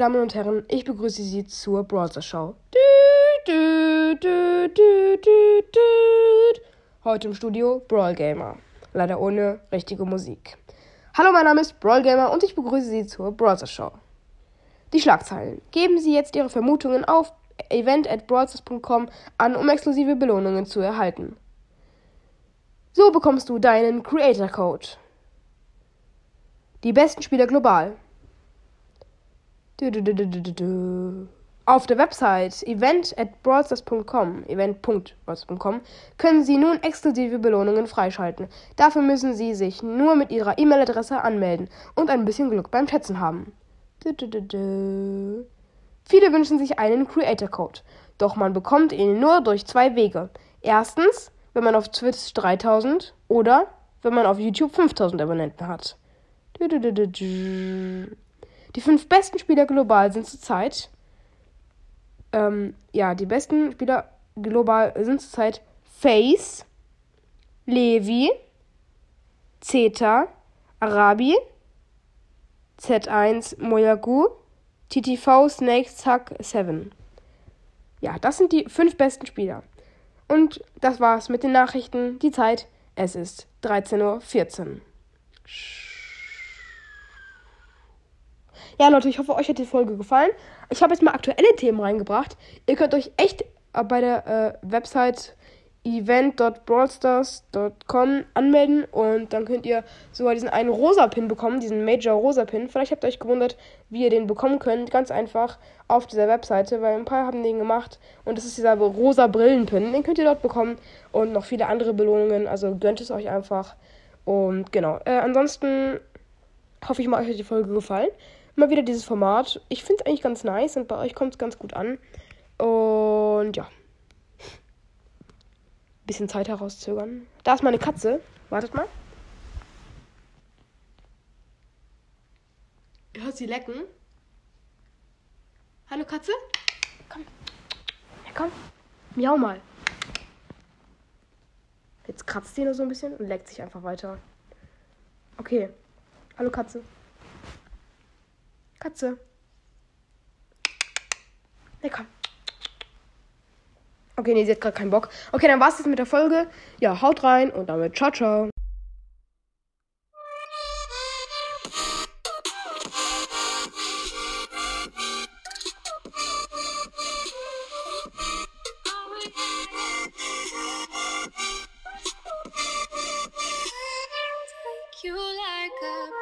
Damen und Herren, ich begrüße Sie zur Browser Show. Heute im Studio Brawl Gamer. Leider ohne richtige Musik. Hallo, mein Name ist Brawl Gamer und ich begrüße Sie zur Browser Show. Die Schlagzeilen. Geben Sie jetzt Ihre Vermutungen auf event.brawlstars.com an, um exklusive Belohnungen zu erhalten. So bekommst du deinen Creator Code. Die besten Spieler global. Auf der Website event.broadstars.com event.broadstars.com können Sie nun exklusive Belohnungen freischalten. Dafür müssen Sie sich nur mit Ihrer E-Mail-Adresse anmelden und ein bisschen Glück beim Schätzen haben. Viele wünschen sich einen Creator Code, doch man bekommt ihn nur durch zwei Wege. Erstens, wenn man auf Twitch 3000 oder wenn man auf YouTube 5000 Abonnenten hat. Die fünf besten Spieler global sind zurzeit. Ähm, ja, die besten Spieler global sind zurzeit Face, Levi, Zeta, Arabi, Z1, Moyagu, TTV, Snake, Zack, 7. Ja, das sind die fünf besten Spieler. Und das war's mit den Nachrichten. Die Zeit, es ist 13.14 Uhr. Ja, Leute, ich hoffe, euch hat die Folge gefallen. Ich habe jetzt mal aktuelle Themen reingebracht. Ihr könnt euch echt bei der äh, Website event.brawlstars.com anmelden und dann könnt ihr sogar diesen einen rosa Pin bekommen, diesen Major rosa Pin. Vielleicht habt ihr euch gewundert, wie ihr den bekommen könnt. Ganz einfach auf dieser Webseite, weil ein paar haben den gemacht und das ist dieser rosa Brillenpin. Den könnt ihr dort bekommen und noch viele andere Belohnungen. Also gönnt es euch einfach. Und genau. Äh, ansonsten hoffe ich mal, euch hat die Folge gefallen mal wieder dieses Format. Ich finde es eigentlich ganz nice und bei euch kommt es ganz gut an. Und ja. Bisschen Zeit herauszögern. Da ist meine Katze. Wartet mal. Ihr hört sie lecken. Hallo Katze? Komm. Ja, komm. Miau mal. Jetzt kratzt sie nur so ein bisschen und leckt sich einfach weiter. Okay. Hallo Katze. Katze. Na komm. Okay, nee, sie hat gerade keinen Bock. Okay, dann war's jetzt mit der Folge. Ja, haut rein und damit ciao, ciao. you like a